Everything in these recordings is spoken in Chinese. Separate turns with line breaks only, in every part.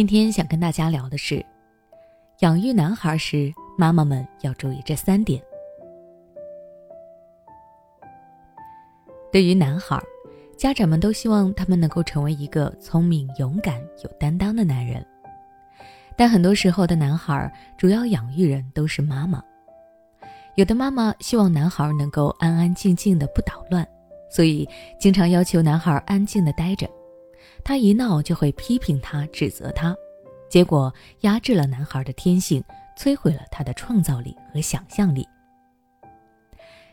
今天想跟大家聊的是，养育男孩时，妈妈们要注意这三点。对于男孩，家长们都希望他们能够成为一个聪明、勇敢、有担当的男人。但很多时候的男孩，主要养育人都是妈妈。有的妈妈希望男孩能够安安静静的不捣乱，所以经常要求男孩安静的待着。他一闹就会批评他、指责他，结果压制了男孩的天性，摧毁了他的创造力和想象力。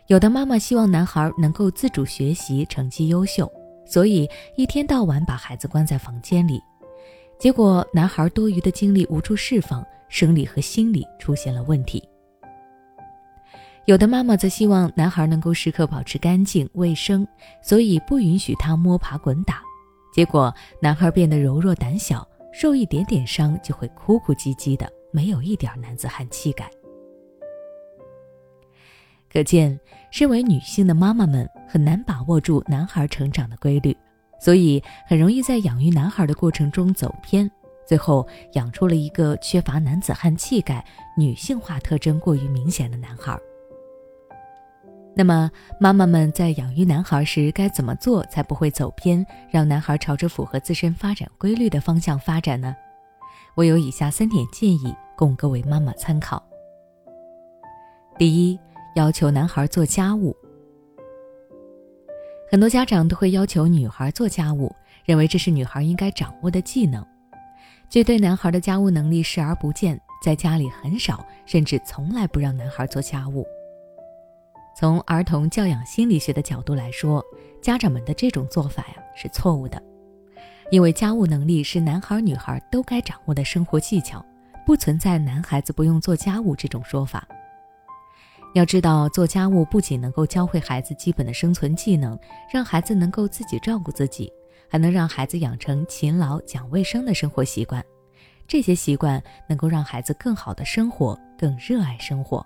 有的妈妈希望男孩能够自主学习，成绩优秀，所以一天到晚把孩子关在房间里，结果男孩多余的精力无处释放，生理和心理出现了问题。有的妈妈则希望男孩能够时刻保持干净卫生，所以不允许他摸爬滚打。结果，男孩变得柔弱胆小，受一点点伤就会哭哭唧唧的，没有一点男子汉气概。可见，身为女性的妈妈们很难把握住男孩成长的规律，所以很容易在养育男孩的过程中走偏，最后养出了一个缺乏男子汉气概、女性化特征过于明显的男孩。那么，妈妈们在养育男孩时该怎么做才不会走偏，让男孩朝着符合自身发展规律的方向发展呢？我有以下三点建议供各位妈妈参考。第一，要求男孩做家务。很多家长都会要求女孩做家务，认为这是女孩应该掌握的技能，却对男孩的家务能力视而不见，在家里很少甚至从来不让男孩做家务。从儿童教养心理学的角度来说，家长们的这种做法呀是错误的，因为家务能力是男孩女孩都该掌握的生活技巧，不存在男孩子不用做家务这种说法。要知道，做家务不仅能够教会孩子基本的生存技能，让孩子能够自己照顾自己，还能让孩子养成勤劳、讲卫生的生活习惯。这些习惯能够让孩子更好的生活，更热爱生活。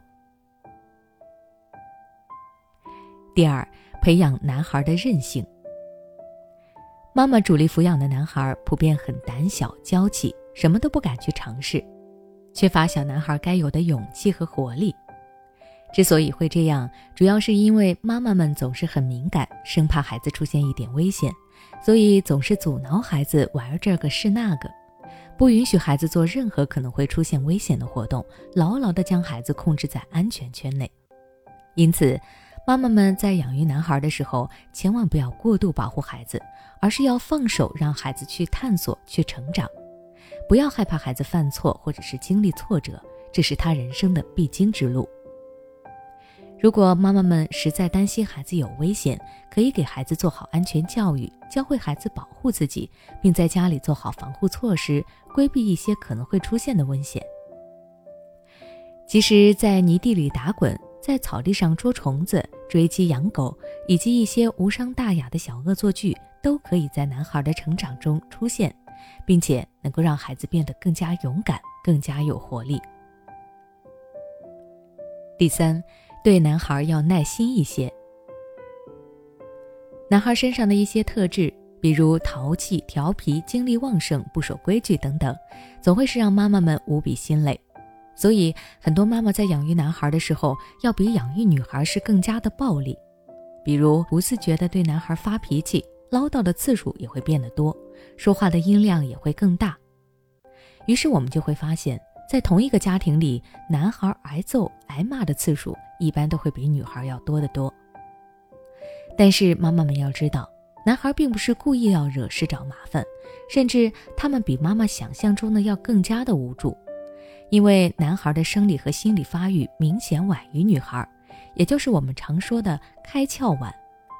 第二，培养男孩的韧性。妈妈主力抚养的男孩普遍很胆小、娇气，什么都不敢去尝试，缺乏小男孩该有的勇气和活力。之所以会这样，主要是因为妈妈们总是很敏感，生怕孩子出现一点危险，所以总是阻挠孩子玩这个是那个，不允许孩子做任何可能会出现危险的活动，牢牢地将孩子控制在安全圈内。因此。妈妈们在养育男孩的时候，千万不要过度保护孩子，而是要放手让孩子去探索、去成长，不要害怕孩子犯错或者是经历挫折，这是他人生的必经之路。如果妈妈们实在担心孩子有危险，可以给孩子做好安全教育，教会孩子保护自己，并在家里做好防护措施，规避一些可能会出现的危险。其实，在泥地里打滚。在草地上捉虫子、追鸡、养狗，以及一些无伤大雅的小恶作剧，都可以在男孩的成长中出现，并且能够让孩子变得更加勇敢、更加有活力。第三，对男孩要耐心一些。男孩身上的一些特质，比如淘气、调皮、精力旺盛、不守规矩等等，总会是让妈妈们无比心累。所以，很多妈妈在养育男孩的时候，要比养育女孩是更加的暴力，比如不自觉的对男孩发脾气，唠叨的次数也会变得多，说话的音量也会更大。于是我们就会发现，在同一个家庭里，男孩挨揍挨骂的次数一般都会比女孩要多得多。但是妈妈们要知道，男孩并不是故意要惹事找麻烦，甚至他们比妈妈想象中的要更加的无助。因为男孩的生理和心理发育明显晚于女孩，也就是我们常说的开窍晚，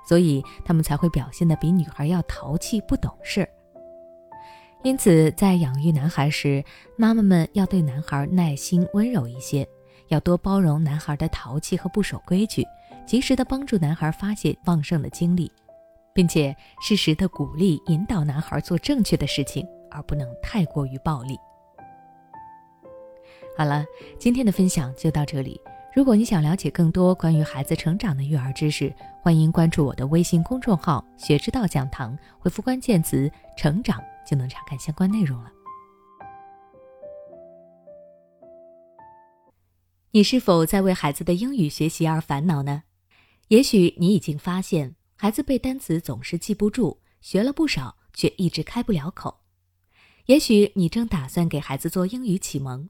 所以他们才会表现得比女孩要淘气不懂事。因此，在养育男孩时，妈妈们要对男孩耐心温柔一些，要多包容男孩的淘气和不守规矩，及时的帮助男孩发泄旺盛的精力，并且适时的鼓励引导男孩做正确的事情，而不能太过于暴力。好了今天的分享就到这里。如果你想了解更多关于孩子成长的育儿知识欢迎关注我的微信公众号学之道讲堂回复关键词成长就能查看相关内容了。你是否在为孩子的英语学习而烦恼呢？也许你已经发现孩子背单词总是记不住学了不少却一直开不了口。也许你正打算给孩子做英语启蒙。